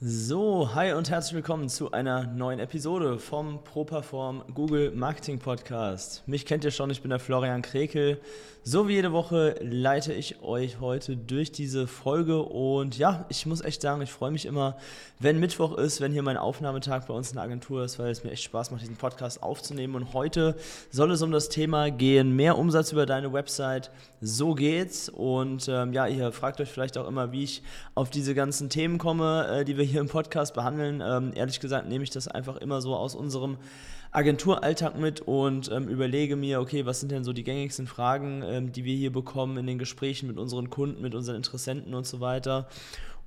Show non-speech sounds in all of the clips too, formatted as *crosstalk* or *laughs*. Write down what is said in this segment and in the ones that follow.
So, hi und herzlich willkommen zu einer neuen Episode vom ProPerform Google Marketing Podcast. Mich kennt ihr schon, ich bin der Florian Krekel. So wie jede Woche leite ich euch heute durch diese Folge und ja, ich muss echt sagen, ich freue mich immer, wenn Mittwoch ist, wenn hier mein Aufnahmetag bei uns in der Agentur ist, weil es mir echt Spaß macht, diesen Podcast aufzunehmen. Und heute soll es um das Thema gehen, mehr Umsatz über deine Website. So geht's. Und ähm, ja, ihr fragt euch vielleicht auch immer, wie ich auf diese ganzen Themen komme, äh, die wir hier im Podcast behandeln. Ähm, ehrlich gesagt nehme ich das einfach immer so aus unserem Agenturalltag mit und ähm, überlege mir, okay, was sind denn so die gängigsten Fragen, ähm, die wir hier bekommen in den Gesprächen mit unseren Kunden, mit unseren Interessenten und so weiter.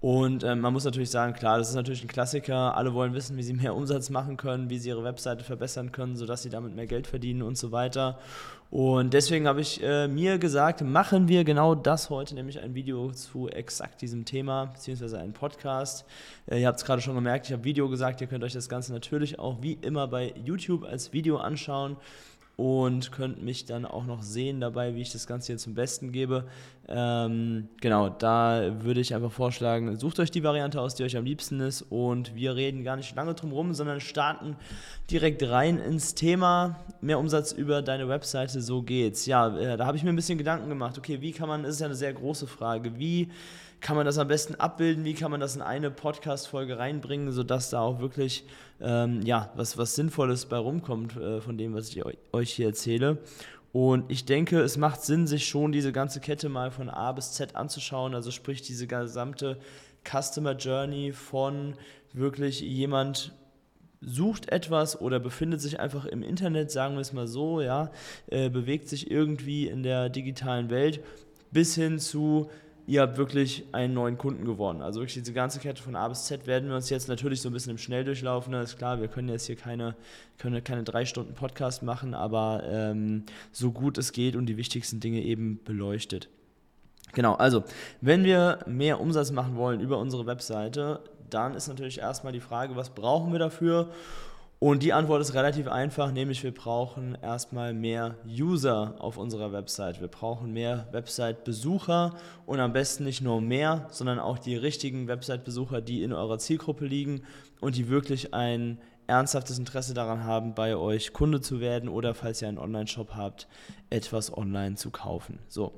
Und ähm, man muss natürlich sagen, klar, das ist natürlich ein Klassiker. Alle wollen wissen, wie sie mehr Umsatz machen können, wie sie ihre Webseite verbessern können, sodass sie damit mehr Geld verdienen und so weiter. Und deswegen habe ich äh, mir gesagt, machen wir genau das heute, nämlich ein Video zu exakt diesem Thema, beziehungsweise einen Podcast. Äh, ihr habt es gerade schon gemerkt, ich habe Video gesagt, ihr könnt euch das Ganze natürlich auch wie immer bei YouTube als Video anschauen und könnt mich dann auch noch sehen dabei, wie ich das Ganze hier zum Besten gebe. Ähm, genau, da würde ich einfach vorschlagen, sucht euch die Variante aus, die euch am liebsten ist und wir reden gar nicht lange drum rum, sondern starten direkt rein ins Thema mehr Umsatz über deine Webseite, so geht's. Ja, äh, da habe ich mir ein bisschen Gedanken gemacht, okay, wie kann man, das ist ja eine sehr große Frage, wie kann man das am besten abbilden, wie kann man das in eine Podcast-Folge reinbringen, sodass da auch wirklich ähm, ja, was, was Sinnvolles bei rumkommt äh, von dem, was ich euch hier erzähle. Und ich denke, es macht Sinn, sich schon diese ganze Kette mal von A bis Z anzuschauen, also sprich diese gesamte Customer Journey von wirklich jemand sucht etwas oder befindet sich einfach im Internet, sagen wir es mal so, ja, äh, bewegt sich irgendwie in der digitalen Welt bis hin zu ihr habt wirklich einen neuen Kunden gewonnen. Also wirklich diese ganze Kette von A bis Z werden wir uns jetzt natürlich so ein bisschen im Schnelldurchlauf, ne, ist klar, wir können jetzt hier keine, können keine drei Stunden Podcast machen, aber ähm, so gut es geht und die wichtigsten Dinge eben beleuchtet. Genau, also wenn wir mehr Umsatz machen wollen über unsere Webseite, dann ist natürlich erstmal die Frage, was brauchen wir dafür? Und die Antwort ist relativ einfach, nämlich wir brauchen erstmal mehr User auf unserer Website. Wir brauchen mehr Website-Besucher und am besten nicht nur mehr, sondern auch die richtigen Website-Besucher, die in eurer Zielgruppe liegen und die wirklich ein ernsthaftes Interesse daran haben, bei euch Kunde zu werden oder falls ihr einen Online-Shop habt, etwas online zu kaufen. So,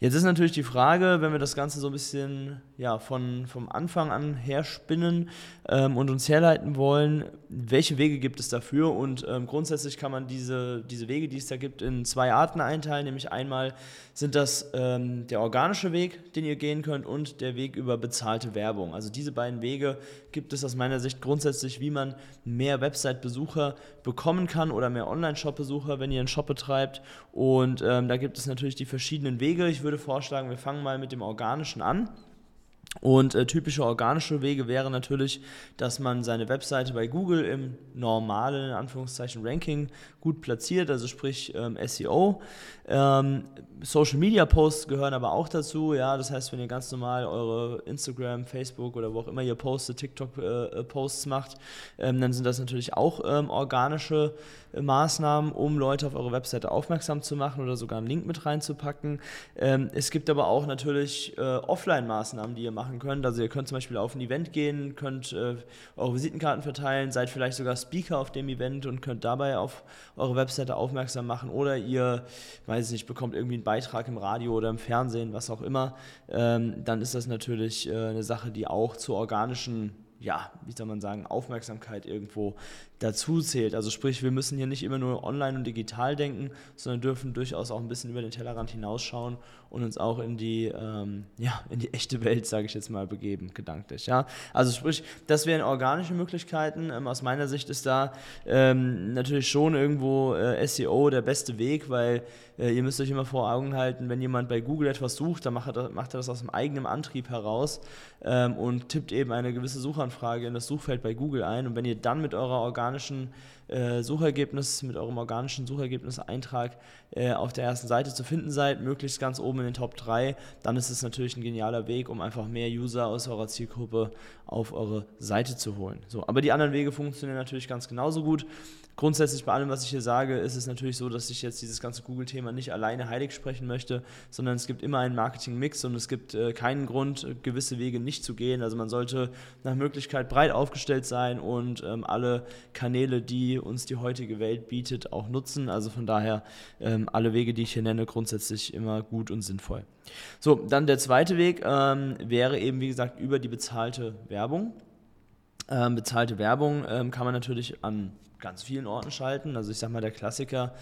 jetzt ist natürlich die Frage, wenn wir das Ganze so ein bisschen ja, von, vom Anfang an her spinnen ähm, und uns herleiten wollen, welche Wege gibt es dafür? Und ähm, grundsätzlich kann man diese, diese Wege, die es da gibt, in zwei Arten einteilen. Nämlich einmal sind das ähm, der organische Weg, den ihr gehen könnt, und der Weg über bezahlte Werbung. Also diese beiden Wege gibt es aus meiner Sicht grundsätzlich, wie man mehr Website-Besucher bekommen kann oder mehr Online-Shop-Besucher, wenn ihr einen Shop betreibt. Und und ähm, da gibt es natürlich die verschiedenen Wege. Ich würde vorschlagen, wir fangen mal mit dem Organischen an. Und äh, typische organische Wege wäre natürlich, dass man seine Webseite bei Google im normalen, in Anführungszeichen, Ranking gut platziert, also sprich ähm, SEO. Ähm, Social Media Posts gehören aber auch dazu, ja, das heißt, wenn ihr ganz normal eure Instagram, Facebook oder wo auch immer ihr postet, TikTok-Posts äh, macht, ähm, dann sind das natürlich auch ähm, organische äh, Maßnahmen, um Leute auf eure Webseite aufmerksam zu machen oder sogar einen Link mit reinzupacken. Ähm, es gibt aber auch natürlich äh, Offline-Maßnahmen, die ihr machen könnt. Also ihr könnt zum Beispiel auf ein Event gehen, könnt äh, eure Visitenkarten verteilen, seid vielleicht sogar Speaker auf dem Event und könnt dabei auf eure Webseite aufmerksam machen oder ihr, weiß ich nicht, bekommt irgendwie einen Beitrag im Radio oder im Fernsehen, was auch immer, ähm, dann ist das natürlich äh, eine Sache, die auch zur organischen ja, wie soll man sagen, Aufmerksamkeit irgendwo dazu zählt. Also sprich, wir müssen hier nicht immer nur online und digital denken, sondern dürfen durchaus auch ein bisschen über den Tellerrand hinausschauen und uns auch in die, ähm, ja, in die echte Welt, sage ich jetzt mal, begeben, gedanklich. Ja? Also sprich, das wären organische Möglichkeiten. Ähm, aus meiner Sicht ist da ähm, natürlich schon irgendwo äh, SEO der beste Weg, weil äh, ihr müsst euch immer vor Augen halten, wenn jemand bei Google etwas sucht, dann macht er, macht er das aus dem eigenen Antrieb heraus ähm, und tippt eben eine gewisse Suchanfrage Suchanfrage in das Suchfeld bei Google ein und wenn ihr dann mit eurer organischen äh, Suchergebnis, mit eurem organischen Suchergebniseintrag äh, auf der ersten Seite zu finden seid, möglichst ganz oben in den Top 3, dann ist es natürlich ein genialer Weg, um einfach mehr User aus eurer Zielgruppe auf eure Seite zu holen. So, aber die anderen Wege funktionieren natürlich ganz genauso gut. Grundsätzlich bei allem, was ich hier sage, ist es natürlich so, dass ich jetzt dieses ganze Google-Thema nicht alleine heilig sprechen möchte, sondern es gibt immer einen Marketing-Mix und es gibt äh, keinen Grund, gewisse Wege nicht zu gehen. Also man sollte nach Möglichkeit breit aufgestellt sein und ähm, alle Kanäle, die uns die heutige Welt bietet, auch nutzen. Also von daher ähm, alle Wege, die ich hier nenne, grundsätzlich immer gut und sinnvoll. So, dann der zweite Weg ähm, wäre eben, wie gesagt, über die bezahlte Werbung. Ähm, bezahlte Werbung ähm, kann man natürlich an ganz vielen Orten schalten. Also ich sage mal, der Klassiker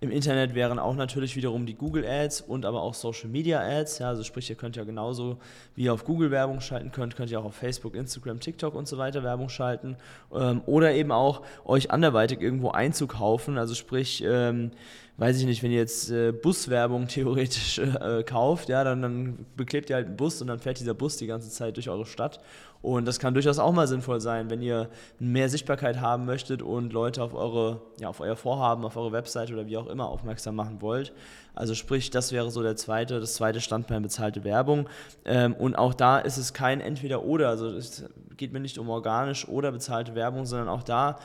im Internet wären auch natürlich wiederum die Google Ads und aber auch Social Media Ads. Ja, also sprich, ihr könnt ja genauso wie ihr auf Google Werbung schalten könnt, könnt ihr auch auf Facebook, Instagram, TikTok und so weiter Werbung schalten. Ähm, oder eben auch euch anderweitig irgendwo einzukaufen. Also sprich, ähm, weiß ich nicht, wenn ihr jetzt äh, Buswerbung theoretisch äh, kauft, ja, dann, dann beklebt ihr halt einen Bus und dann fährt dieser Bus die ganze Zeit durch eure Stadt. Und das kann durchaus auch mal sinnvoll sein, wenn ihr mehr Sichtbarkeit haben möchtet und Leute auf eure, ja, auf euer Vorhaben, auf eure Website oder wie auch immer aufmerksam machen wollt. Also sprich, das wäre so der zweite, das zweite Standbein bezahlte Werbung. Ähm, und auch da ist es kein Entweder-Oder. Also es geht mir nicht um organisch oder bezahlte Werbung, sondern auch da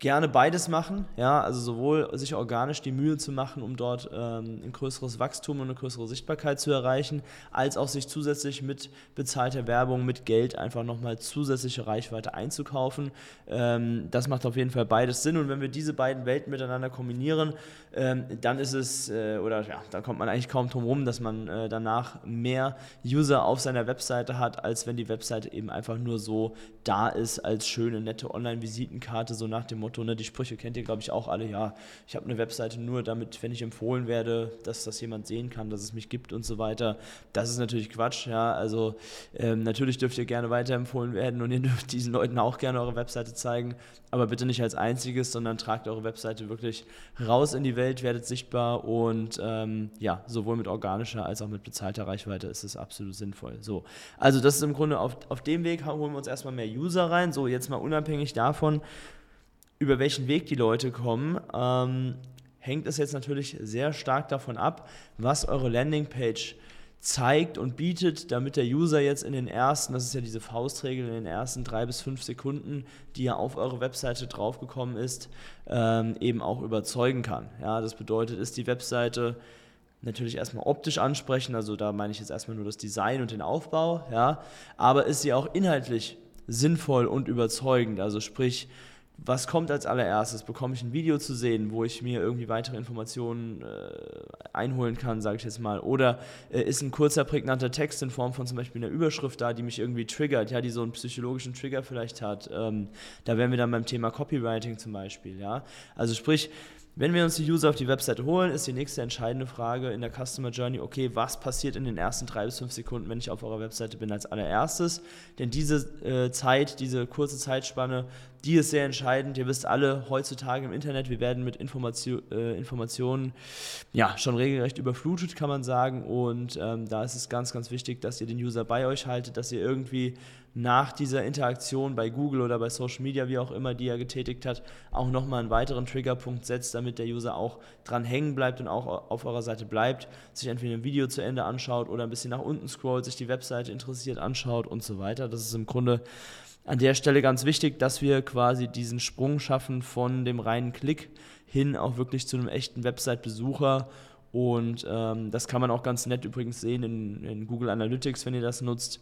gerne beides machen, ja, also sowohl sich organisch die Mühe zu machen, um dort ähm, ein größeres Wachstum und eine größere Sichtbarkeit zu erreichen, als auch sich zusätzlich mit bezahlter Werbung, mit Geld einfach nochmal zusätzliche Reichweite einzukaufen. Ähm, das macht auf jeden Fall beides Sinn und wenn wir diese beiden Welten miteinander kombinieren, ähm, dann ist es, äh, oder ja, dann kommt man eigentlich kaum drum rum, dass man äh, danach mehr User auf seiner Webseite hat, als wenn die Webseite eben einfach nur so da ist als schöne, nette Online-Visitenkarte, so nach dem Motto, Motto, ne, die Sprüche kennt ihr, glaube ich, auch alle, ja, ich habe eine Webseite nur damit, wenn ich empfohlen werde, dass das jemand sehen kann, dass es mich gibt und so weiter. Das ist natürlich Quatsch, ja, also ähm, natürlich dürft ihr gerne weiterempfohlen werden und ihr dürft *laughs* diesen Leuten auch gerne eure Webseite zeigen, aber bitte nicht als einziges, sondern tragt eure Webseite wirklich raus in die Welt, werdet sichtbar und ähm, ja, sowohl mit organischer als auch mit bezahlter Reichweite ist es absolut sinnvoll. So, also das ist im Grunde auf, auf dem Weg holen wir uns erstmal mehr User rein. So, jetzt mal unabhängig davon, über welchen Weg die Leute kommen, ähm, hängt es jetzt natürlich sehr stark davon ab, was eure Landingpage zeigt und bietet, damit der User jetzt in den ersten, das ist ja diese Faustregel, in den ersten drei bis fünf Sekunden, die er auf eure Webseite draufgekommen ist, ähm, eben auch überzeugen kann. Ja, das bedeutet, ist die Webseite natürlich erstmal optisch ansprechen, also da meine ich jetzt erstmal nur das Design und den Aufbau, ja, aber ist sie auch inhaltlich sinnvoll und überzeugend, also sprich, was kommt als allererstes? Bekomme ich ein Video zu sehen, wo ich mir irgendwie weitere Informationen äh, einholen kann, sage ich jetzt mal? Oder äh, ist ein kurzer, prägnanter Text in Form von zum Beispiel einer Überschrift da, die mich irgendwie triggert, ja, die so einen psychologischen Trigger vielleicht hat? Ähm, da wären wir dann beim Thema Copywriting zum Beispiel, ja. Also sprich, wenn wir uns die User auf die Webseite holen, ist die nächste entscheidende Frage in der Customer Journey, okay, was passiert in den ersten drei bis fünf Sekunden, wenn ich auf eurer Webseite bin als allererstes? Denn diese äh, Zeit, diese kurze Zeitspanne, die ist sehr entscheidend. Ihr wisst alle, heutzutage im Internet, wir werden mit Information, äh, Informationen ja, schon regelrecht überflutet, kann man sagen. Und ähm, da ist es ganz, ganz wichtig, dass ihr den User bei euch haltet, dass ihr irgendwie nach dieser Interaktion bei Google oder bei Social Media, wie auch immer, die er getätigt hat, auch nochmal einen weiteren Triggerpunkt setzt, damit der User auch dran hängen bleibt und auch auf eurer Seite bleibt, sich entweder ein Video zu Ende anschaut oder ein bisschen nach unten scrollt, sich die Webseite interessiert anschaut und so weiter. Das ist im Grunde an der Stelle ganz wichtig, dass wir quasi diesen Sprung schaffen von dem reinen Klick hin auch wirklich zu einem echten Website-Besucher. Und ähm, das kann man auch ganz nett übrigens sehen in, in Google Analytics, wenn ihr das nutzt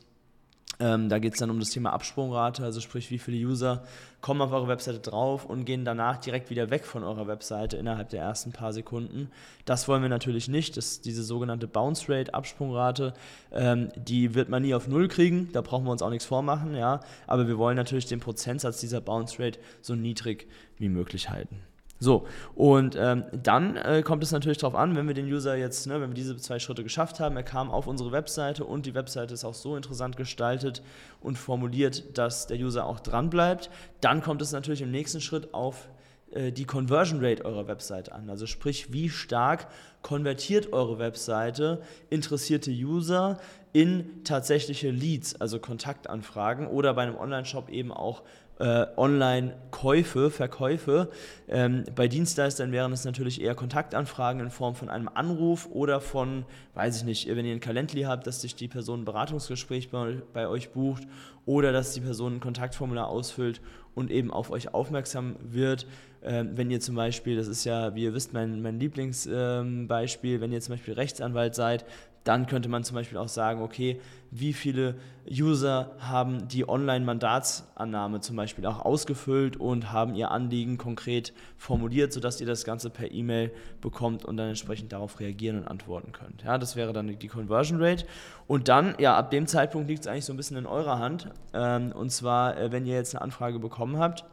ähm, da geht es dann um das Thema Absprungrate, also sprich, wie viele User kommen auf eure Webseite drauf und gehen danach direkt wieder weg von eurer Webseite innerhalb der ersten paar Sekunden. Das wollen wir natürlich nicht. Das, diese sogenannte Bounce Rate, Absprungrate, ähm, die wird man nie auf Null kriegen. Da brauchen wir uns auch nichts vormachen. Ja? Aber wir wollen natürlich den Prozentsatz dieser Bounce Rate so niedrig wie möglich halten. So, und ähm, dann äh, kommt es natürlich darauf an, wenn wir den User jetzt, ne, wenn wir diese zwei Schritte geschafft haben, er kam auf unsere Webseite und die Webseite ist auch so interessant gestaltet und formuliert, dass der User auch dran bleibt, dann kommt es natürlich im nächsten Schritt auf äh, die Conversion Rate eurer Webseite an. Also sprich, wie stark konvertiert eure Webseite interessierte User in tatsächliche Leads, also Kontaktanfragen oder bei einem Online-Shop eben auch äh, Online-Käufe, Verkäufe. Ähm, bei Dienstleistern wären es natürlich eher Kontaktanfragen in Form von einem Anruf oder von, weiß ich nicht, wenn ihr ein Calendly habt, dass sich die Person ein Beratungsgespräch bei, bei euch bucht oder dass die Person ein Kontaktformular ausfüllt und eben auf euch aufmerksam wird. Ähm, wenn ihr zum Beispiel, das ist ja, wie ihr wisst, mein, mein Lieblingsbeispiel, ähm, wenn ihr zum Beispiel Rechtsanwalt seid, dann könnte man zum Beispiel auch sagen, okay, wie viele User haben die Online-Mandatsannahme zum Beispiel auch ausgefüllt und haben ihr Anliegen konkret formuliert, sodass ihr das Ganze per E-Mail bekommt und dann entsprechend darauf reagieren und antworten könnt. Ja, das wäre dann die Conversion Rate. Und dann, ja, ab dem Zeitpunkt liegt es eigentlich so ein bisschen in eurer Hand. Ähm, und zwar, äh, wenn ihr jetzt eine Anfrage bekommen habt,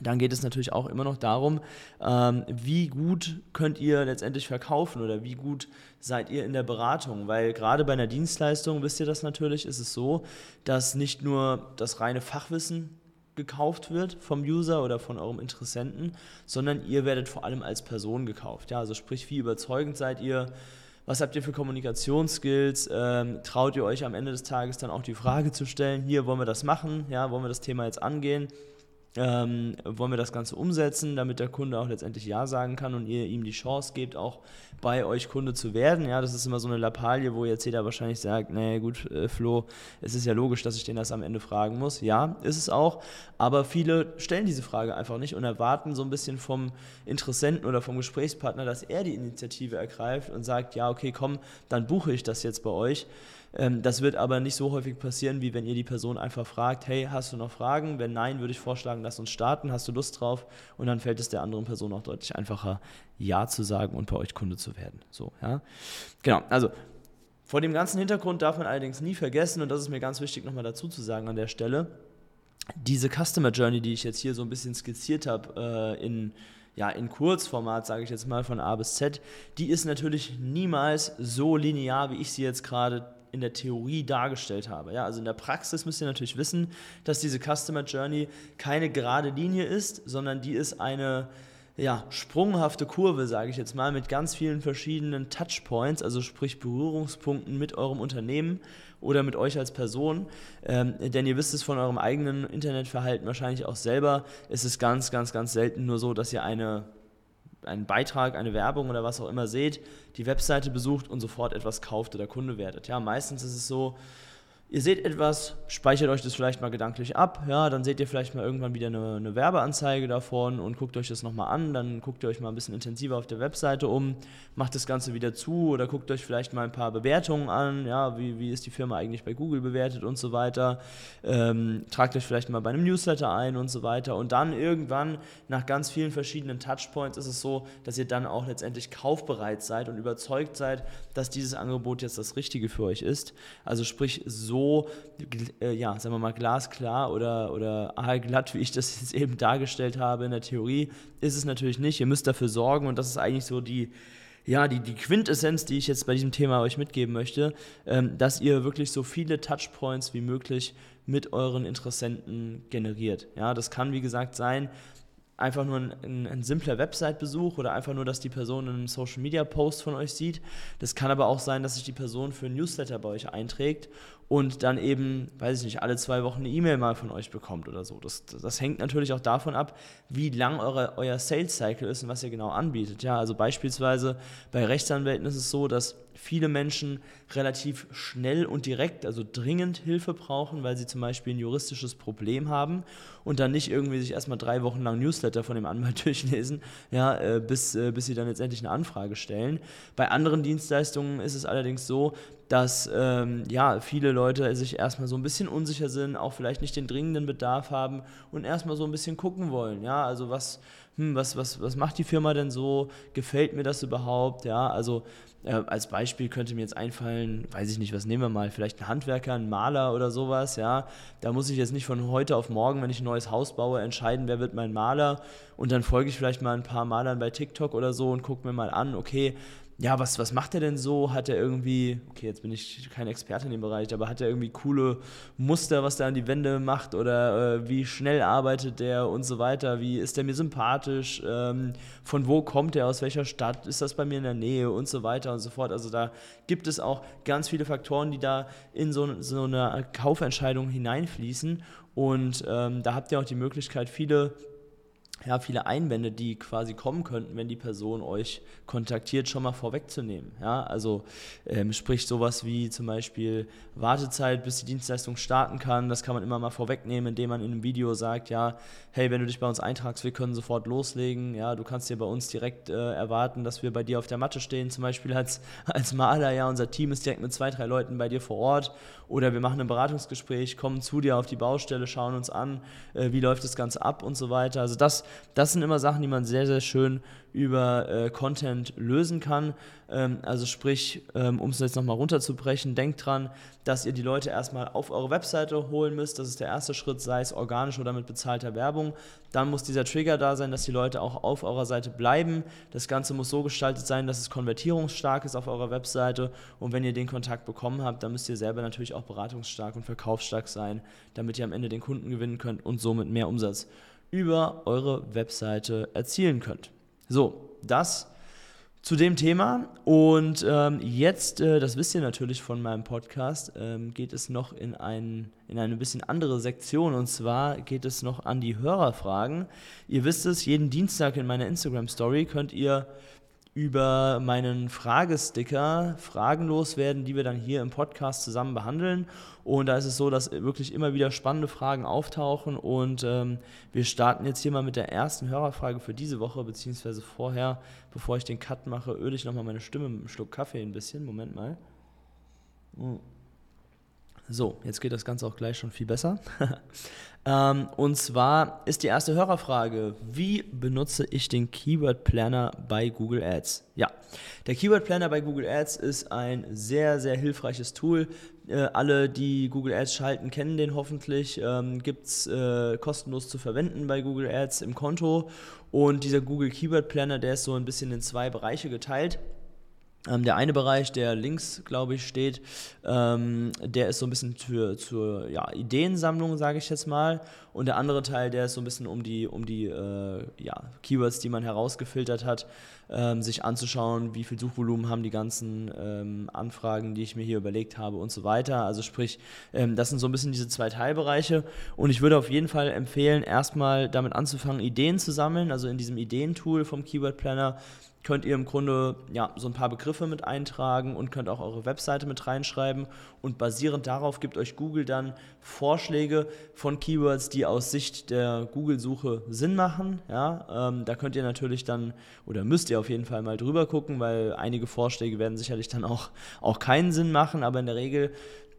dann geht es natürlich auch immer noch darum, ähm, wie gut könnt ihr letztendlich verkaufen oder wie gut seid ihr in der Beratung. Weil gerade bei einer Dienstleistung, wisst ihr das natürlich, ist es so, dass nicht nur das reine Fachwissen gekauft wird vom User oder von eurem Interessenten, sondern ihr werdet vor allem als Person gekauft. Ja, also sprich, wie überzeugend seid ihr, was habt ihr für Kommunikationsskills, ähm, traut ihr euch am Ende des Tages dann auch die Frage zu stellen, hier wollen wir das machen, ja, wollen wir das Thema jetzt angehen ähm, wollen wir das Ganze umsetzen, damit der Kunde auch letztendlich Ja sagen kann und ihr ihm die Chance gebt, auch bei euch Kunde zu werden. Ja, das ist immer so eine Lappalie, wo jetzt jeder wahrscheinlich sagt, naja gut, äh, Flo, es ist ja logisch, dass ich den das am Ende fragen muss. Ja, ist es auch, aber viele stellen diese Frage einfach nicht und erwarten so ein bisschen vom Interessenten oder vom Gesprächspartner, dass er die Initiative ergreift und sagt, ja, okay, komm, dann buche ich das jetzt bei euch. Ähm, das wird aber nicht so häufig passieren, wie wenn ihr die Person einfach fragt, hey, hast du noch Fragen? Wenn nein, würde ich vorschlagen, lass uns starten, hast du Lust drauf? Und dann fällt es der anderen Person auch deutlich einfacher, Ja zu sagen und bei euch Kunde zu werden. So, ja. Genau, also vor dem ganzen Hintergrund darf man allerdings nie vergessen, und das ist mir ganz wichtig nochmal dazu zu sagen an der Stelle, diese Customer Journey, die ich jetzt hier so ein bisschen skizziert habe, äh, in ja, in Kurzformat, sage ich jetzt mal, von A bis Z, die ist natürlich niemals so linear, wie ich sie jetzt gerade in der Theorie dargestellt habe. Ja, also in der Praxis müsst ihr natürlich wissen, dass diese Customer Journey keine gerade Linie ist, sondern die ist eine ja, sprunghafte Kurve, sage ich jetzt mal, mit ganz vielen verschiedenen Touchpoints, also sprich Berührungspunkten mit eurem Unternehmen oder mit euch als Person. Ähm, denn ihr wisst es von eurem eigenen Internetverhalten wahrscheinlich auch selber. Es ist ganz, ganz, ganz selten nur so, dass ihr eine einen Beitrag, eine Werbung oder was auch immer seht, die Webseite besucht und sofort etwas kauft oder Kunde werdet. Ja, meistens ist es so, ihr seht etwas, speichert euch das vielleicht mal gedanklich ab, ja, dann seht ihr vielleicht mal irgendwann wieder eine, eine Werbeanzeige davon und guckt euch das nochmal an, dann guckt ihr euch mal ein bisschen intensiver auf der Webseite um, macht das Ganze wieder zu oder guckt euch vielleicht mal ein paar Bewertungen an, ja, wie, wie ist die Firma eigentlich bei Google bewertet und so weiter, ähm, tragt euch vielleicht mal bei einem Newsletter ein und so weiter und dann irgendwann nach ganz vielen verschiedenen Touchpoints ist es so, dass ihr dann auch letztendlich kaufbereit seid und überzeugt seid, dass dieses Angebot jetzt das Richtige für euch ist. Also sprich so so, äh, ja, sagen wir mal, glasklar oder, oder aalglatt, wie ich das jetzt eben dargestellt habe in der Theorie, ist es natürlich nicht. Ihr müsst dafür sorgen und das ist eigentlich so die, ja, die, die Quintessenz, die ich jetzt bei diesem Thema euch mitgeben möchte, ähm, dass ihr wirklich so viele Touchpoints wie möglich mit euren Interessenten generiert. Ja, das kann, wie gesagt, sein, einfach nur ein, ein, ein, simpler Website-Besuch oder einfach nur, dass die Person einen Social-Media-Post von euch sieht. Das kann aber auch sein, dass sich die Person für ein Newsletter bei euch einträgt und dann eben, weiß ich nicht, alle zwei Wochen eine E-Mail mal von euch bekommt oder so. Das, das hängt natürlich auch davon ab, wie lang eure, euer Sales-Cycle ist und was ihr genau anbietet. Ja, also beispielsweise bei Rechtsanwälten ist es so, dass viele Menschen relativ schnell und direkt, also dringend Hilfe brauchen, weil sie zum Beispiel ein juristisches Problem haben und dann nicht irgendwie sich erstmal drei Wochen lang Newsletter von dem Anwalt *laughs* durchlesen, ja, äh, bis, äh, bis sie dann letztendlich eine Anfrage stellen. Bei anderen Dienstleistungen ist es allerdings so, dass ähm, ja, viele Leute sich erstmal so ein bisschen unsicher sind, auch vielleicht nicht den dringenden Bedarf haben und erstmal so ein bisschen gucken wollen. Ja, also was, hm, was, was, was macht die Firma denn so? Gefällt mir das überhaupt? Ja, also äh, als Beispiel könnte mir jetzt einfallen, weiß ich nicht, was nehmen wir mal, vielleicht ein Handwerker, ein Maler oder sowas, ja. Da muss ich jetzt nicht von heute auf morgen, wenn ich ein neues Haus baue, entscheiden, wer wird mein Maler. Und dann folge ich vielleicht mal ein paar Malern bei TikTok oder so und gucke mir mal an, okay, ja, was, was macht er denn so? Hat er irgendwie, okay, jetzt bin ich kein Experte in dem Bereich, aber hat er irgendwie coole Muster, was er an die Wände macht oder äh, wie schnell arbeitet der und so weiter? Wie ist der mir sympathisch? Ähm, von wo kommt er? Aus welcher Stadt? Ist das bei mir in der Nähe und so weiter und so fort? Also da gibt es auch ganz viele Faktoren, die da in so, so eine Kaufentscheidung hineinfließen und ähm, da habt ihr auch die Möglichkeit, viele ja, viele Einwände, die quasi kommen könnten, wenn die Person euch kontaktiert, schon mal vorwegzunehmen. Ja, also ähm, sprich sowas wie zum Beispiel Wartezeit, bis die Dienstleistung starten kann. Das kann man immer mal vorwegnehmen, indem man in einem Video sagt, ja, hey, wenn du dich bei uns eintragst, wir können sofort loslegen. Ja, du kannst dir bei uns direkt äh, erwarten, dass wir bei dir auf der Matte stehen. Zum Beispiel als, *laughs* als Maler, ja, unser Team ist direkt mit zwei, drei Leuten bei dir vor Ort. Oder wir machen ein Beratungsgespräch, kommen zu dir auf die Baustelle, schauen uns an, äh, wie läuft das Ganze ab und so weiter. Also das, das sind immer Sachen, die man sehr, sehr schön über äh, Content lösen kann. Ähm, also sprich, ähm, um es jetzt nochmal runterzubrechen, denkt dran, dass ihr die Leute erstmal auf eure Webseite holen müsst. Das ist der erste Schritt, sei es organisch oder mit bezahlter Werbung. Dann muss dieser Trigger da sein, dass die Leute auch auf eurer Seite bleiben. Das Ganze muss so gestaltet sein, dass es konvertierungsstark ist auf eurer Webseite. Und wenn ihr den Kontakt bekommen habt, dann müsst ihr selber natürlich auch beratungsstark und verkaufsstark sein, damit ihr am Ende den Kunden gewinnen könnt und somit mehr Umsatz über eure Webseite erzielen könnt. So, das zu dem Thema. Und ähm, jetzt, äh, das wisst ihr natürlich von meinem Podcast, ähm, geht es noch in, ein, in eine bisschen andere Sektion. Und zwar geht es noch an die Hörerfragen. Ihr wisst es, jeden Dienstag in meiner Instagram-Story könnt ihr über meinen Fragesticker Fragen loswerden, die wir dann hier im Podcast zusammen behandeln. Und da ist es so, dass wirklich immer wieder spannende Fragen auftauchen. Und ähm, wir starten jetzt hier mal mit der ersten Hörerfrage für diese Woche, beziehungsweise vorher, bevor ich den Cut mache, öle ich nochmal meine Stimme mit einem Schluck Kaffee ein bisschen. Moment mal. Mm. So, jetzt geht das Ganze auch gleich schon viel besser. *laughs* ähm, und zwar ist die erste Hörerfrage, wie benutze ich den Keyword Planner bei Google Ads? Ja, der Keyword Planner bei Google Ads ist ein sehr, sehr hilfreiches Tool. Äh, alle, die Google Ads schalten, kennen den hoffentlich. Ähm, Gibt es äh, kostenlos zu verwenden bei Google Ads im Konto. Und dieser Google Keyword Planner, der ist so ein bisschen in zwei Bereiche geteilt. Ähm, der eine Bereich, der links, glaube ich, steht, ähm, der ist so ein bisschen für, zur ja, Ideensammlung, sage ich jetzt mal. Und der andere Teil, der ist so ein bisschen um die, um die äh, ja, Keywords, die man herausgefiltert hat, ähm, sich anzuschauen, wie viel Suchvolumen haben die ganzen ähm, Anfragen, die ich mir hier überlegt habe und so weiter. Also sprich, ähm, das sind so ein bisschen diese zwei Teilbereiche. Und ich würde auf jeden Fall empfehlen, erstmal damit anzufangen, Ideen zu sammeln, also in diesem Ideentool vom Keyword Planner könnt ihr im Grunde ja, so ein paar Begriffe mit eintragen und könnt auch eure Webseite mit reinschreiben. Und basierend darauf gibt euch Google dann Vorschläge von Keywords, die aus Sicht der Google-Suche Sinn machen. Ja, ähm, da könnt ihr natürlich dann oder müsst ihr auf jeden Fall mal drüber gucken, weil einige Vorschläge werden sicherlich dann auch, auch keinen Sinn machen, aber in der Regel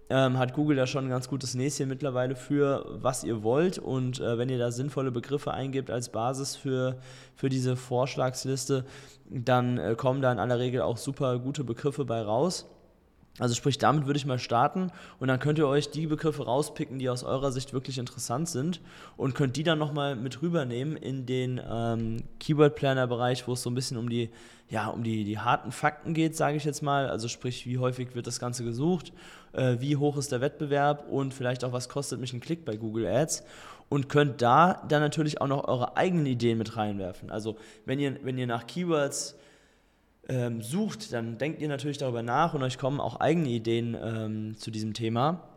ähm, hat Google da schon ein ganz gutes Näschen mittlerweile für, was ihr wollt. Und äh, wenn ihr da sinnvolle Begriffe eingebt als Basis für, für diese Vorschlagsliste, dann äh, kommen da in aller Regel auch super gute Begriffe bei raus. Also sprich, damit würde ich mal starten und dann könnt ihr euch die Begriffe rauspicken, die aus eurer Sicht wirklich interessant sind und könnt die dann nochmal mit rübernehmen in den ähm, Keyword Planner Bereich, wo es so ein bisschen um die, ja, um die, die harten Fakten geht, sage ich jetzt mal. Also sprich, wie häufig wird das Ganze gesucht, äh, wie hoch ist der Wettbewerb und vielleicht auch, was kostet mich ein Klick bei Google Ads und könnt da dann natürlich auch noch eure eigenen Ideen mit reinwerfen. Also wenn ihr, wenn ihr nach Keywords ähm, sucht, dann denkt ihr natürlich darüber nach und euch kommen auch eigene Ideen ähm, zu diesem Thema.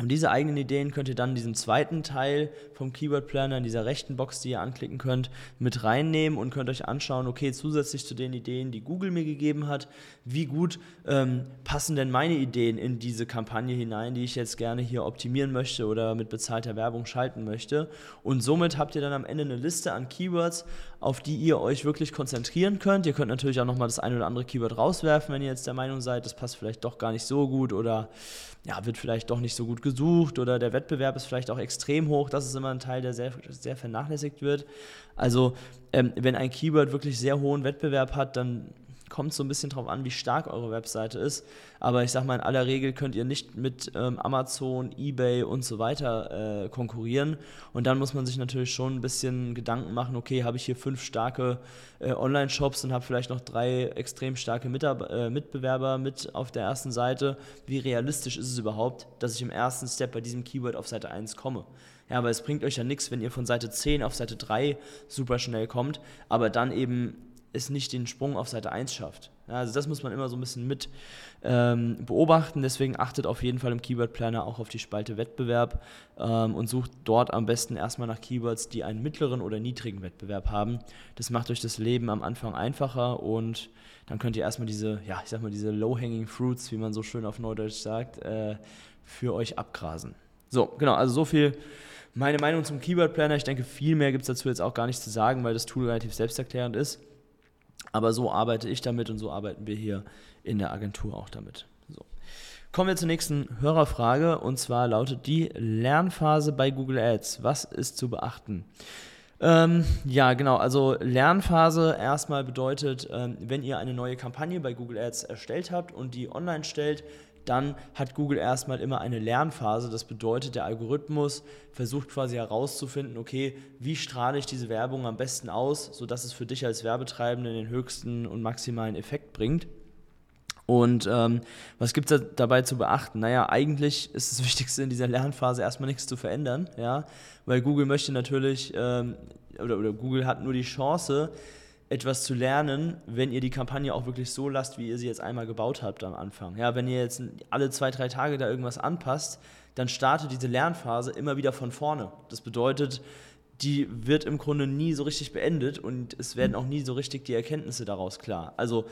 Und diese eigenen Ideen könnt ihr dann in diesem zweiten Teil vom Keyword Planner, in dieser rechten Box, die ihr anklicken könnt, mit reinnehmen und könnt euch anschauen, okay, zusätzlich zu den Ideen, die Google mir gegeben hat, wie gut ähm, passen denn meine Ideen in diese Kampagne hinein, die ich jetzt gerne hier optimieren möchte oder mit bezahlter Werbung schalten möchte. Und somit habt ihr dann am Ende eine Liste an Keywords, auf die ihr euch wirklich konzentrieren könnt. Ihr könnt natürlich auch nochmal das eine oder andere Keyword rauswerfen, wenn ihr jetzt der Meinung seid, das passt vielleicht doch gar nicht so gut oder ja, wird vielleicht doch nicht so gut gesucht oder der Wettbewerb ist vielleicht auch extrem hoch. Das ist immer ein Teil, der sehr, sehr vernachlässigt wird. Also, ähm, wenn ein Keyword wirklich sehr hohen Wettbewerb hat, dann kommt so ein bisschen drauf an, wie stark eure Webseite ist. Aber ich sag mal, in aller Regel könnt ihr nicht mit ähm, Amazon, Ebay und so weiter äh, konkurrieren. Und dann muss man sich natürlich schon ein bisschen Gedanken machen, okay, habe ich hier fünf starke äh, Online-Shops und habe vielleicht noch drei extrem starke Mitab äh, Mitbewerber mit auf der ersten Seite. Wie realistisch ist es überhaupt, dass ich im ersten Step bei diesem Keyword auf Seite 1 komme? Ja, aber es bringt euch ja nichts, wenn ihr von Seite 10 auf Seite 3 super schnell kommt, aber dann eben es nicht den Sprung auf Seite 1 schafft. Ja, also das muss man immer so ein bisschen mit ähm, beobachten. Deswegen achtet auf jeden Fall im Keyword Planner auch auf die Spalte Wettbewerb ähm, und sucht dort am besten erstmal nach Keywords, die einen mittleren oder niedrigen Wettbewerb haben. Das macht euch das Leben am Anfang einfacher und dann könnt ihr erstmal diese, ja, ich sag mal, diese Low-Hanging Fruits, wie man so schön auf Neudeutsch sagt, äh, für euch abgrasen. So, genau, also so viel meine Meinung zum Keyword Planner. Ich denke, viel mehr gibt es dazu jetzt auch gar nicht zu sagen, weil das Tool relativ selbsterklärend ist. Aber so arbeite ich damit und so arbeiten wir hier in der Agentur auch damit. So. Kommen wir zur nächsten Hörerfrage und zwar lautet die Lernphase bei Google Ads. Was ist zu beachten? Ähm, ja, genau. Also Lernphase erstmal bedeutet, ähm, wenn ihr eine neue Kampagne bei Google Ads erstellt habt und die online stellt, dann hat Google erstmal immer eine Lernphase. Das bedeutet, der Algorithmus versucht quasi herauszufinden, okay, wie strahle ich diese Werbung am besten aus, sodass es für dich als Werbetreibenden den höchsten und maximalen Effekt bringt. Und ähm, was gibt es dabei zu beachten? Naja, eigentlich ist das *laughs* Wichtigste in dieser Lernphase erstmal nichts zu verändern, ja, weil Google möchte natürlich, ähm, oder, oder Google hat nur die Chance, etwas zu lernen, wenn ihr die Kampagne auch wirklich so lasst, wie ihr sie jetzt einmal gebaut habt am Anfang. Ja, wenn ihr jetzt alle zwei, drei Tage da irgendwas anpasst, dann startet diese Lernphase immer wieder von vorne. Das bedeutet, die wird im Grunde nie so richtig beendet und es werden auch nie so richtig die Erkenntnisse daraus klar. Also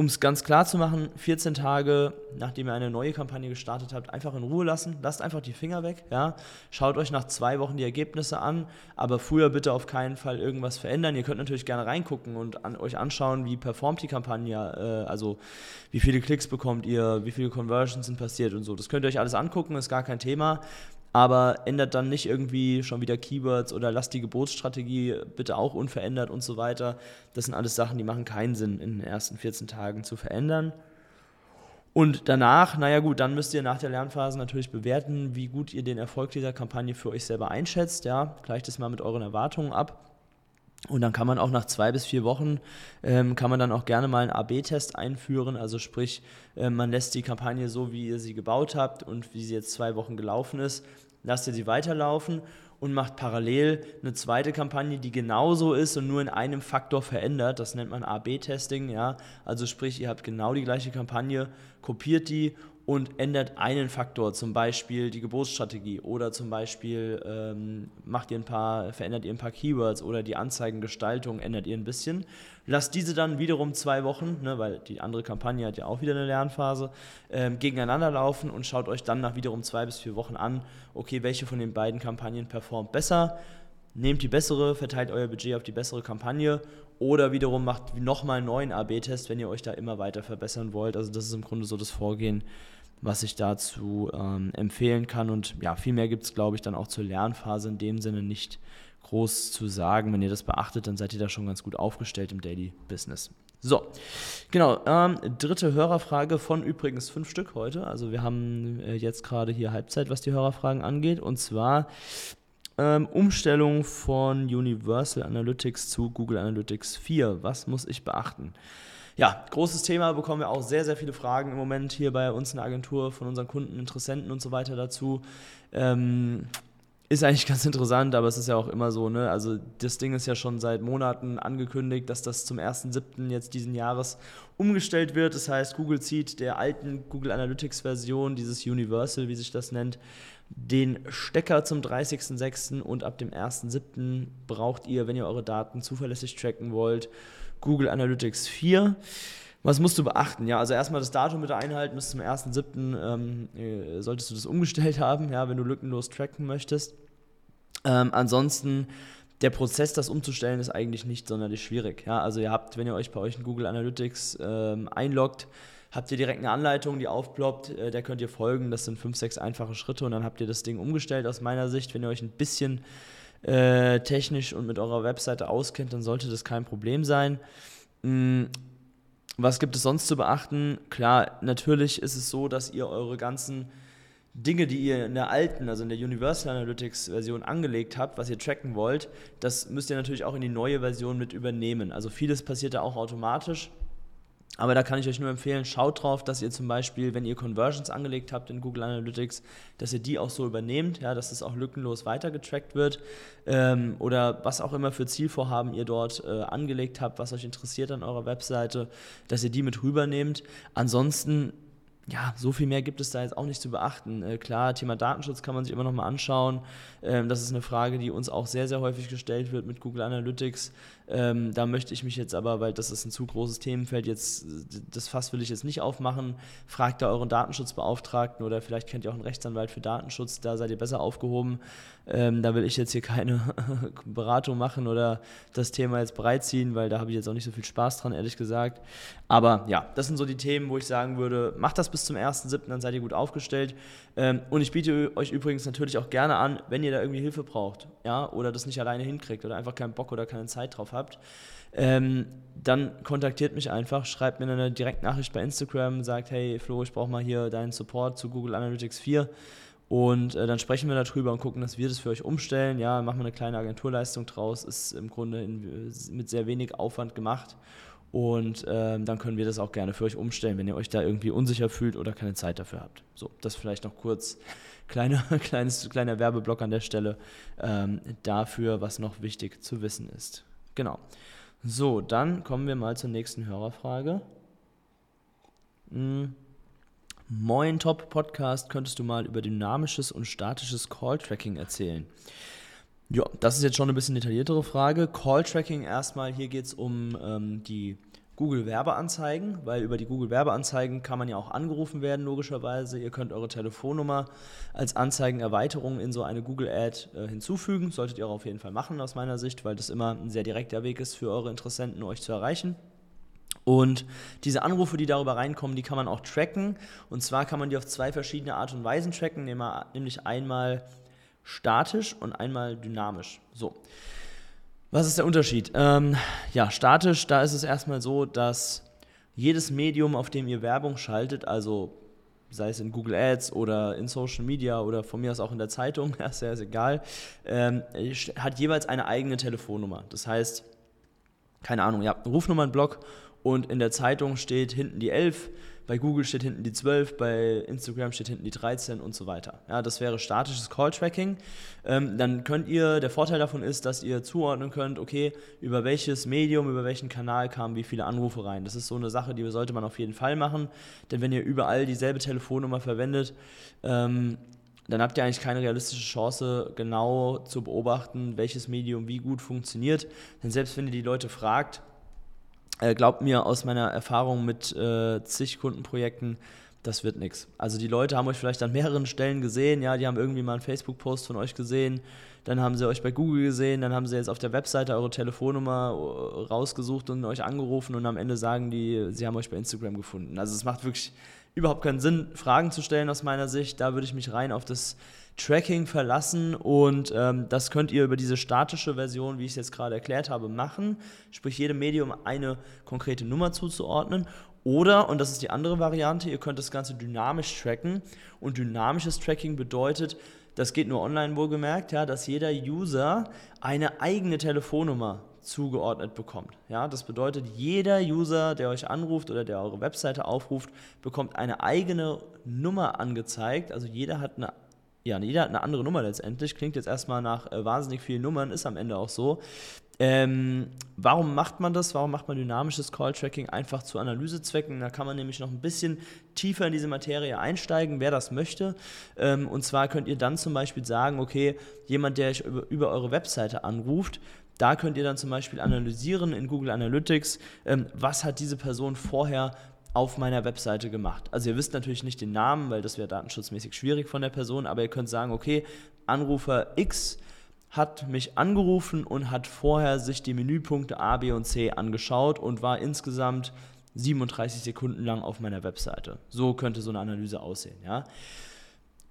um es ganz klar zu machen, 14 Tage, nachdem ihr eine neue Kampagne gestartet habt, einfach in Ruhe lassen. Lasst einfach die Finger weg. Ja? Schaut euch nach zwei Wochen die Ergebnisse an, aber früher bitte auf keinen Fall irgendwas verändern. Ihr könnt natürlich gerne reingucken und an, euch anschauen, wie performt die Kampagne, äh, also wie viele Klicks bekommt ihr, wie viele Conversions sind passiert und so. Das könnt ihr euch alles angucken, ist gar kein Thema aber ändert dann nicht irgendwie schon wieder Keywords oder lasst die Gebotsstrategie bitte auch unverändert und so weiter. Das sind alles Sachen, die machen keinen Sinn in den ersten 14 Tagen zu verändern. Und danach, naja gut, dann müsst ihr nach der Lernphase natürlich bewerten, wie gut ihr den Erfolg dieser Kampagne für euch selber einschätzt. Ja, gleicht es mal mit euren Erwartungen ab. Und dann kann man auch nach zwei bis vier Wochen, ähm, kann man dann auch gerne mal einen AB-Test einführen. Also sprich, äh, man lässt die Kampagne so, wie ihr sie gebaut habt und wie sie jetzt zwei Wochen gelaufen ist, lasst ihr sie weiterlaufen und macht parallel eine zweite Kampagne, die genauso ist und nur in einem Faktor verändert. Das nennt man AB-Testing. Ja? Also sprich, ihr habt genau die gleiche Kampagne, kopiert die und ändert einen Faktor, zum Beispiel die Geburtsstrategie oder zum Beispiel ähm, macht ihr ein paar, verändert ihr ein paar Keywords oder die Anzeigengestaltung ändert ihr ein bisschen. Lasst diese dann wiederum zwei Wochen, ne, weil die andere Kampagne hat ja auch wieder eine Lernphase, ähm, gegeneinander laufen und schaut euch dann nach wiederum zwei bis vier Wochen an, okay, welche von den beiden Kampagnen performt besser. Nehmt die bessere, verteilt euer Budget auf die bessere Kampagne oder wiederum macht nochmal einen neuen AB-Test, wenn ihr euch da immer weiter verbessern wollt. Also das ist im Grunde so das Vorgehen, was ich dazu ähm, empfehlen kann. Und ja, viel mehr gibt es, glaube ich, dann auch zur Lernphase in dem Sinne nicht groß zu sagen. Wenn ihr das beachtet, dann seid ihr da schon ganz gut aufgestellt im Daily Business. So, genau. Ähm, dritte Hörerfrage von übrigens fünf Stück heute. Also wir haben äh, jetzt gerade hier Halbzeit, was die Hörerfragen angeht. Und zwar ähm, Umstellung von Universal Analytics zu Google Analytics 4. Was muss ich beachten? ja, großes Thema, bekommen wir auch sehr, sehr viele Fragen im Moment hier bei uns in der Agentur von unseren Kunden, Interessenten und so weiter dazu. Ähm, ist eigentlich *laughs* ganz interessant, aber es ist ja auch immer so, ne? Also das Ding ist ja schon seit Monaten angekündigt, dass das zum 1.7. jetzt diesen Jahres umgestellt wird. Das heißt, Google zieht der alten Google Analytics Version, dieses Universal, wie sich das nennt, den Stecker zum 30.06. und ab dem 1.07. braucht ihr, wenn ihr eure Daten zuverlässig tracken wollt, Google Analytics 4. Was musst du beachten? Ja, also erstmal das Datum bitte einhalten, bis zum 1.7. Ähm, äh, solltest du das umgestellt *laughs* haben, ja, wenn du lückenlos tracken möchtest. Ähm, ansonsten, der Prozess, das umzustellen, ist eigentlich nicht sonderlich schwierig. Ja, also ihr habt, wenn ihr euch bei euch in Google Analytics ähm, einloggt, habt ihr direkt eine Anleitung, die aufploppt, äh, der könnt ihr folgen. Das sind fünf, sechs einfache Schritte und dann habt ihr das Ding umgestellt aus meiner Sicht. Wenn ihr euch ein bisschen äh, technisch und mit eurer Webseite auskennt, dann sollte das kein Problem sein. Mm, Was gibt es sonst zu beachten? Klar, natürlich ist es so, dass ihr eure ganzen Dinge, die ihr in der alten, also in der Universal Analytics Version angelegt habt, was ihr tracken wollt, das müsst ihr natürlich auch in die neue Version mit übernehmen. Also vieles passiert da auch automatisch. Aber da kann ich euch nur empfehlen, schaut drauf, dass ihr zum Beispiel, wenn ihr Conversions angelegt habt in Google Analytics, dass ihr die auch so übernehmt, ja, dass es auch lückenlos weitergetrackt wird ähm, oder was auch immer für Zielvorhaben ihr dort äh, angelegt habt, was euch interessiert an eurer Webseite, dass ihr die mit rübernehmt. Ansonsten ja, so viel mehr gibt es da jetzt auch nicht zu beachten. Äh, klar, Thema Datenschutz kann man sich immer noch mal anschauen. Ähm, das ist eine Frage, die uns auch sehr, sehr häufig gestellt wird mit Google Analytics. Ähm, da möchte ich mich jetzt aber, weil das ist ein zu großes Themenfeld, jetzt das Fass will ich jetzt nicht aufmachen. Fragt da euren Datenschutzbeauftragten oder vielleicht kennt ihr auch einen Rechtsanwalt für Datenschutz, da seid ihr besser aufgehoben. Ähm, da will ich jetzt hier keine *laughs* Beratung machen oder das Thema jetzt breitziehen, weil da habe ich jetzt auch nicht so viel Spaß dran, ehrlich gesagt. Aber ja, das sind so die Themen, wo ich sagen würde, macht das bis zum 1.7., dann seid ihr gut aufgestellt. Ähm, und ich biete euch übrigens natürlich auch gerne an, wenn ihr da irgendwie Hilfe braucht, ja, oder das nicht alleine hinkriegt oder einfach keinen Bock oder keine Zeit drauf habt, ähm, dann kontaktiert mich einfach, schreibt mir eine Direktnachricht bei Instagram, sagt, hey Flo, ich brauche mal hier deinen Support zu Google Analytics 4 und äh, dann sprechen wir darüber und gucken, dass wir das für euch umstellen. Ja, machen wir eine kleine Agenturleistung draus, ist im Grunde in, mit sehr wenig Aufwand gemacht und ähm, dann können wir das auch gerne für euch umstellen, wenn ihr euch da irgendwie unsicher fühlt oder keine Zeit dafür habt. So, das vielleicht noch kurz. Kleine, *laughs* kleines, kleiner Werbeblock an der Stelle ähm, dafür, was noch wichtig zu wissen ist. Genau. So, dann kommen wir mal zur nächsten Hörerfrage. Hm. Moin Top Podcast, könntest du mal über dynamisches und statisches Call-Tracking erzählen? Ja, das ist jetzt schon eine bisschen detailliertere Frage. Call-Tracking erstmal, hier geht es um ähm, die Google Werbeanzeigen, weil über die Google Werbeanzeigen kann man ja auch angerufen werden, logischerweise. Ihr könnt eure Telefonnummer als Anzeigenerweiterung in so eine Google Ad äh, hinzufügen. Solltet ihr auch auf jeden Fall machen, aus meiner Sicht, weil das immer ein sehr direkter Weg ist für eure Interessenten, euch zu erreichen. Und diese Anrufe, die darüber reinkommen, die kann man auch tracken. Und zwar kann man die auf zwei verschiedene Art und Weisen tracken, nämlich einmal statisch und einmal dynamisch. So. Was ist der Unterschied? Ähm, ja, statisch, da ist es erstmal so, dass jedes Medium, auf dem ihr Werbung schaltet, also sei es in Google Ads oder in Social Media oder von mir aus auch in der Zeitung, *laughs* ist ja egal, ähm, hat jeweils eine eigene Telefonnummer. Das heißt, keine Ahnung, ihr habt einen Rufnummernblock und in der Zeitung steht hinten die 11, bei Google steht hinten die 12, bei Instagram steht hinten die 13 und so weiter. Ja, das wäre statisches Call-Tracking. Ähm, dann könnt ihr, der Vorteil davon ist, dass ihr zuordnen könnt, okay, über welches Medium, über welchen Kanal kamen wie viele Anrufe rein. Das ist so eine Sache, die sollte man auf jeden Fall machen, denn wenn ihr überall dieselbe Telefonnummer verwendet, ähm, dann habt ihr eigentlich keine realistische Chance, genau zu beobachten, welches Medium wie gut funktioniert. Denn selbst wenn ihr die Leute fragt, äh, glaubt mir aus meiner Erfahrung mit äh, zig Kundenprojekten, das wird nichts. Also die Leute haben euch vielleicht an mehreren Stellen gesehen, ja, die haben irgendwie mal einen Facebook-Post von euch gesehen, dann haben sie euch bei Google gesehen, dann haben sie jetzt auf der Webseite eure Telefonnummer äh, rausgesucht und euch angerufen und am Ende sagen die, sie haben euch bei Instagram gefunden. Also es macht wirklich überhaupt keinen Sinn, Fragen zu stellen aus meiner Sicht. Da würde ich mich rein auf das Tracking verlassen und ähm, das könnt ihr über diese statische Version, wie ich es jetzt gerade erklärt habe, machen. Sprich, jedem Medium eine konkrete Nummer zuzuordnen. Oder, und das ist die andere Variante, ihr könnt das Ganze dynamisch tracken. Und dynamisches Tracking bedeutet, das geht nur online wohlgemerkt, ja, dass jeder User eine eigene Telefonnummer zugeordnet bekommt. Ja, das bedeutet, jeder User, der euch anruft oder der eure Webseite aufruft, bekommt eine eigene Nummer angezeigt. Also jeder hat eine ja, jeder hat eine andere Nummer letztendlich. Klingt jetzt erstmal nach äh, wahnsinnig vielen Nummern, ist am Ende auch so. Ähm, warum macht man das? Warum macht man dynamisches Call-Tracking? Einfach zu Analysezwecken. Da kann man nämlich noch ein bisschen tiefer in diese Materie einsteigen, wer das möchte. Ähm, und zwar könnt ihr dann zum Beispiel sagen, okay, jemand, der euch über, über eure Webseite anruft, da könnt ihr dann zum Beispiel analysieren in Google Analytics, ähm, was hat diese Person vorher auf meiner Webseite gemacht. Also ihr wisst natürlich nicht den Namen, weil das wäre datenschutzmäßig schwierig von der Person, aber ihr könnt sagen, okay, Anrufer X hat mich angerufen und hat vorher sich die Menüpunkte A, B und C angeschaut und war insgesamt 37 Sekunden lang auf meiner Webseite. So könnte so eine Analyse aussehen. Ja?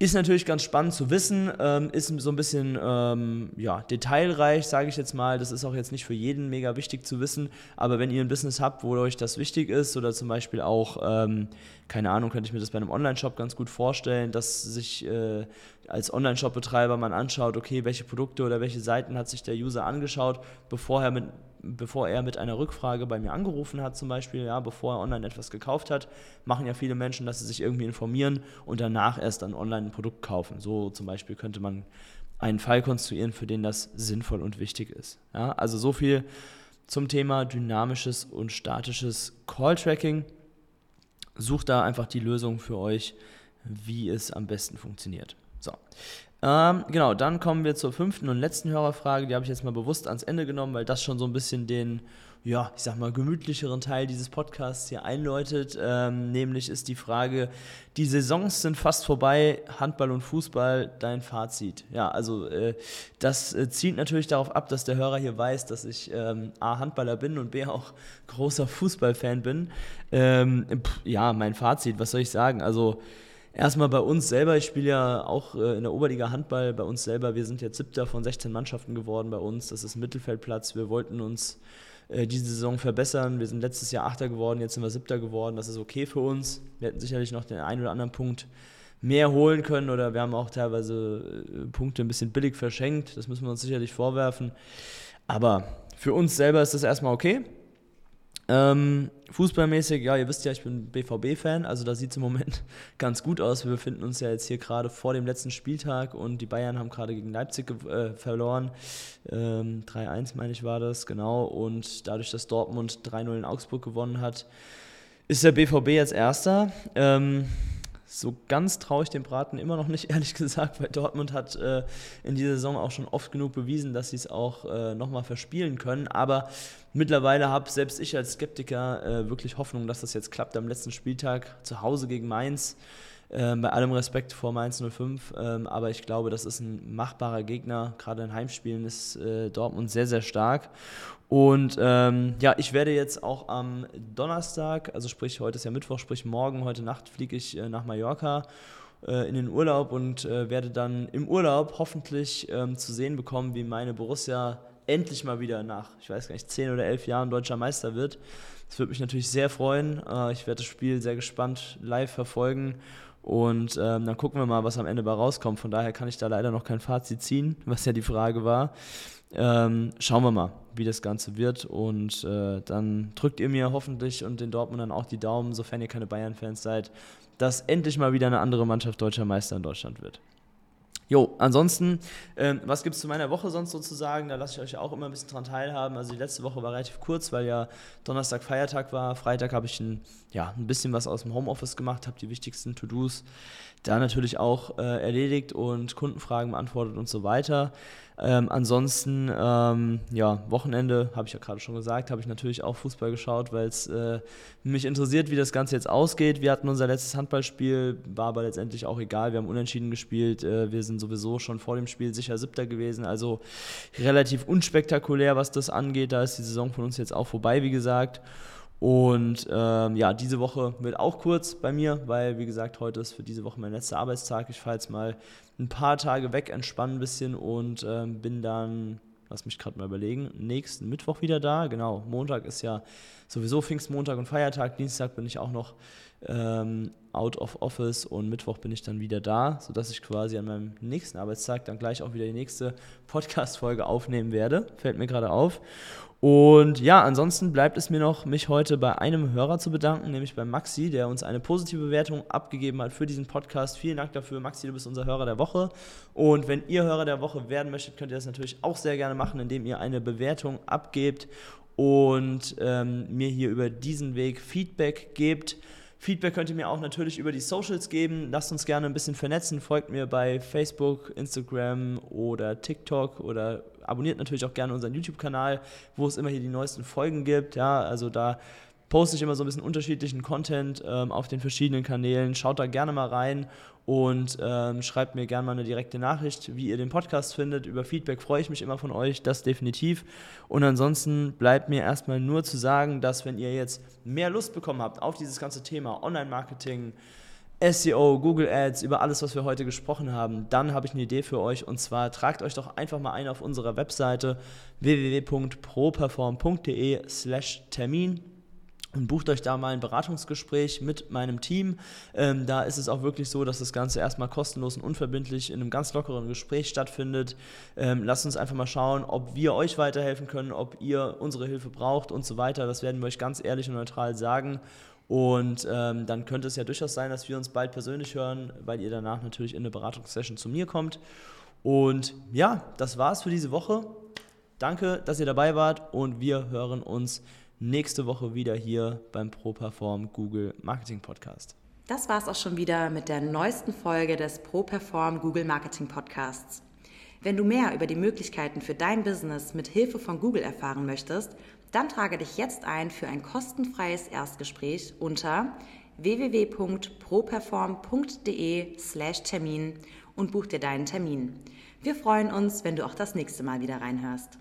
Ist natürlich ganz spannend zu wissen, ähm, ist so ein bisschen ähm, ja, detailreich, sage ich jetzt mal. Das ist auch jetzt nicht für jeden mega wichtig zu wissen, aber wenn ihr ein Business habt, wo euch das wichtig ist oder zum Beispiel auch, ähm, keine Ahnung, könnte ich mir das bei einem Online-Shop ganz gut vorstellen, dass sich äh, als Online-Shop-Betreiber man anschaut, okay, welche Produkte oder welche Seiten hat sich der User angeschaut, bevor er mit bevor er mit einer Rückfrage bei mir angerufen hat, zum Beispiel, ja, bevor er online etwas gekauft hat, machen ja viele Menschen, dass sie sich irgendwie informieren und danach erst dann online ein Produkt kaufen. So zum Beispiel könnte man einen Fall konstruieren, für den das sinnvoll und wichtig ist. Ja, also so viel zum Thema dynamisches und statisches Call-Tracking. Sucht da einfach die Lösung für euch, wie es am besten funktioniert. So. Ähm, genau, dann kommen wir zur fünften und letzten Hörerfrage. Die habe ich jetzt mal bewusst ans Ende genommen, weil das schon so ein bisschen den, ja, ich sag mal, gemütlicheren Teil dieses Podcasts hier einläutet. Ähm, nämlich ist die Frage: Die Saisons sind fast vorbei, Handball und Fußball, dein Fazit. Ja, also äh, das äh, zielt natürlich darauf ab, dass der Hörer hier weiß, dass ich ähm, A, Handballer bin und B, auch großer Fußballfan bin. Ähm, pff, ja, mein Fazit, was soll ich sagen? Also, Erstmal bei uns selber, ich spiele ja auch äh, in der Oberliga Handball bei uns selber. Wir sind jetzt siebter von 16 Mannschaften geworden bei uns. Das ist Mittelfeldplatz. Wir wollten uns äh, diese Saison verbessern. Wir sind letztes Jahr Achter geworden, jetzt sind wir Siebter geworden. Das ist okay für uns. Wir hätten sicherlich noch den einen oder anderen Punkt mehr holen können oder wir haben auch teilweise äh, Punkte ein bisschen billig verschenkt. Das müssen wir uns sicherlich vorwerfen. Aber für uns selber ist das erstmal okay. Ähm, fußballmäßig, ja, ihr wisst ja, ich bin BVB-Fan, also da sieht es im Moment *laughs* ganz gut aus. Wir befinden uns ja jetzt hier gerade vor dem letzten Spieltag und die Bayern haben gerade gegen Leipzig äh, verloren. Ähm, 3-1 meine ich war das, genau. Und dadurch, dass Dortmund 3-0 in Augsburg gewonnen hat, ist der BVB jetzt Erster. Ähm, so ganz traue ich dem Braten immer noch nicht, *laughs* ehrlich gesagt, weil Dortmund hat äh, in dieser Saison auch schon oft genug bewiesen, dass sie es auch äh, nochmal verspielen können. Aber mittlerweile habe selbst ich als Skeptiker äh, wirklich Hoffnung, dass das jetzt klappt am letzten Spieltag zu Hause gegen Mainz. Ähm, bei allem Respekt vor Mainz 05, ähm, aber ich glaube, das ist ein machbarer Gegner. Gerade in Heimspielen ist äh, Dortmund sehr, sehr stark. Und ähm, ja, ich werde jetzt auch am Donnerstag, also sprich, heute ist ja Mittwoch, sprich morgen, heute Nacht fliege ich äh, nach Mallorca äh, in den Urlaub und äh, werde dann im Urlaub hoffentlich ähm, zu sehen bekommen, wie meine Borussia endlich mal wieder nach, ich weiß gar nicht, zehn oder elf Jahren deutscher Meister wird. Das würde mich natürlich sehr freuen. Äh, ich werde das Spiel sehr gespannt live verfolgen und ähm, dann gucken wir mal, was am Ende bei rauskommt. Von daher kann ich da leider noch kein Fazit ziehen, *laughs* was ja die Frage war. Ähm, schauen wir mal, wie das Ganze wird. Und äh, dann drückt ihr mir hoffentlich und den Dortmundern auch die Daumen, sofern ihr keine Bayern-Fans seid, dass endlich mal wieder eine andere Mannschaft deutscher Meister in Deutschland wird. Jo, ansonsten, ähm, was gibt es zu meiner Woche sonst sozusagen? Da lasse ich euch auch immer ein bisschen dran teilhaben. Also die letzte Woche war relativ kurz, weil ja Donnerstag Feiertag war. Freitag habe ich ein, ja, ein bisschen was aus dem Homeoffice gemacht, habe die wichtigsten To-Dos da natürlich auch äh, erledigt und Kundenfragen beantwortet und so weiter. Ähm, ansonsten, ähm, ja, Wochenende, habe ich ja gerade schon gesagt, habe ich natürlich auch Fußball geschaut, weil es äh, mich interessiert, wie das Ganze jetzt ausgeht. Wir hatten unser letztes Handballspiel, war aber letztendlich auch egal. Wir haben unentschieden gespielt. Äh, wir sind sowieso schon vor dem Spiel sicher Siebter gewesen. Also relativ unspektakulär, was das angeht. Da ist die Saison von uns jetzt auch vorbei, wie gesagt. Und ähm, ja, diese Woche wird auch kurz bei mir, weil wie gesagt, heute ist für diese Woche mein letzter Arbeitstag. Ich fahre jetzt mal ein paar Tage weg, entspanne ein bisschen und ähm, bin dann, lass mich gerade mal überlegen, nächsten Mittwoch wieder da. Genau, Montag ist ja sowieso Pfingstmontag und Feiertag. Dienstag bin ich auch noch ähm, out of office und Mittwoch bin ich dann wieder da, sodass ich quasi an meinem nächsten Arbeitstag dann gleich auch wieder die nächste Podcast-Folge aufnehmen werde. Fällt mir gerade auf. Und ja, ansonsten bleibt es mir noch, mich heute bei einem Hörer zu bedanken, nämlich bei Maxi, der uns eine positive Bewertung abgegeben hat für diesen Podcast. Vielen Dank dafür, Maxi, du bist unser Hörer der Woche. Und wenn ihr Hörer der Woche werden möchtet, könnt ihr das natürlich auch sehr gerne machen, indem ihr eine Bewertung abgebt und ähm, mir hier über diesen Weg Feedback gebt. Feedback könnt ihr mir auch natürlich über die Socials geben. Lasst uns gerne ein bisschen vernetzen. Folgt mir bei Facebook, Instagram oder TikTok oder abonniert natürlich auch gerne unseren YouTube-Kanal, wo es immer hier die neuesten Folgen gibt. Ja, also da poste ich immer so ein bisschen unterschiedlichen Content ähm, auf den verschiedenen Kanälen. Schaut da gerne mal rein und ähm, schreibt mir gerne mal eine direkte Nachricht, wie ihr den Podcast findet. Über Feedback freue ich mich immer von euch, das definitiv. Und ansonsten bleibt mir erstmal nur zu sagen, dass wenn ihr jetzt mehr Lust bekommen habt auf dieses ganze Thema Online-Marketing, SEO, Google Ads, über alles, was wir heute gesprochen haben, dann habe ich eine Idee für euch. Und zwar tragt euch doch einfach mal ein auf unserer Webseite www.properform.de slash Termin und bucht euch da mal ein Beratungsgespräch mit meinem Team. Ähm, da ist es auch wirklich so, dass das Ganze erstmal kostenlos und unverbindlich in einem ganz lockeren Gespräch stattfindet. Ähm, lasst uns einfach mal schauen, ob wir euch weiterhelfen können, ob ihr unsere Hilfe braucht und so weiter. Das werden wir euch ganz ehrlich und neutral sagen. Und ähm, dann könnte es ja durchaus sein, dass wir uns bald persönlich hören, weil ihr danach natürlich in eine Beratungssession zu mir kommt. Und ja, das war's für diese Woche. Danke, dass ihr dabei wart und wir hören uns nächste Woche wieder hier beim ProPerform Google Marketing Podcast. Das war's auch schon wieder mit der neuesten Folge des ProPerform Google Marketing Podcasts. Wenn du mehr über die Möglichkeiten für dein Business mit Hilfe von Google erfahren möchtest, dann trage dich jetzt ein für ein kostenfreies Erstgespräch unter www.properform.de/termin und buch dir deinen Termin. Wir freuen uns, wenn du auch das nächste Mal wieder reinhörst.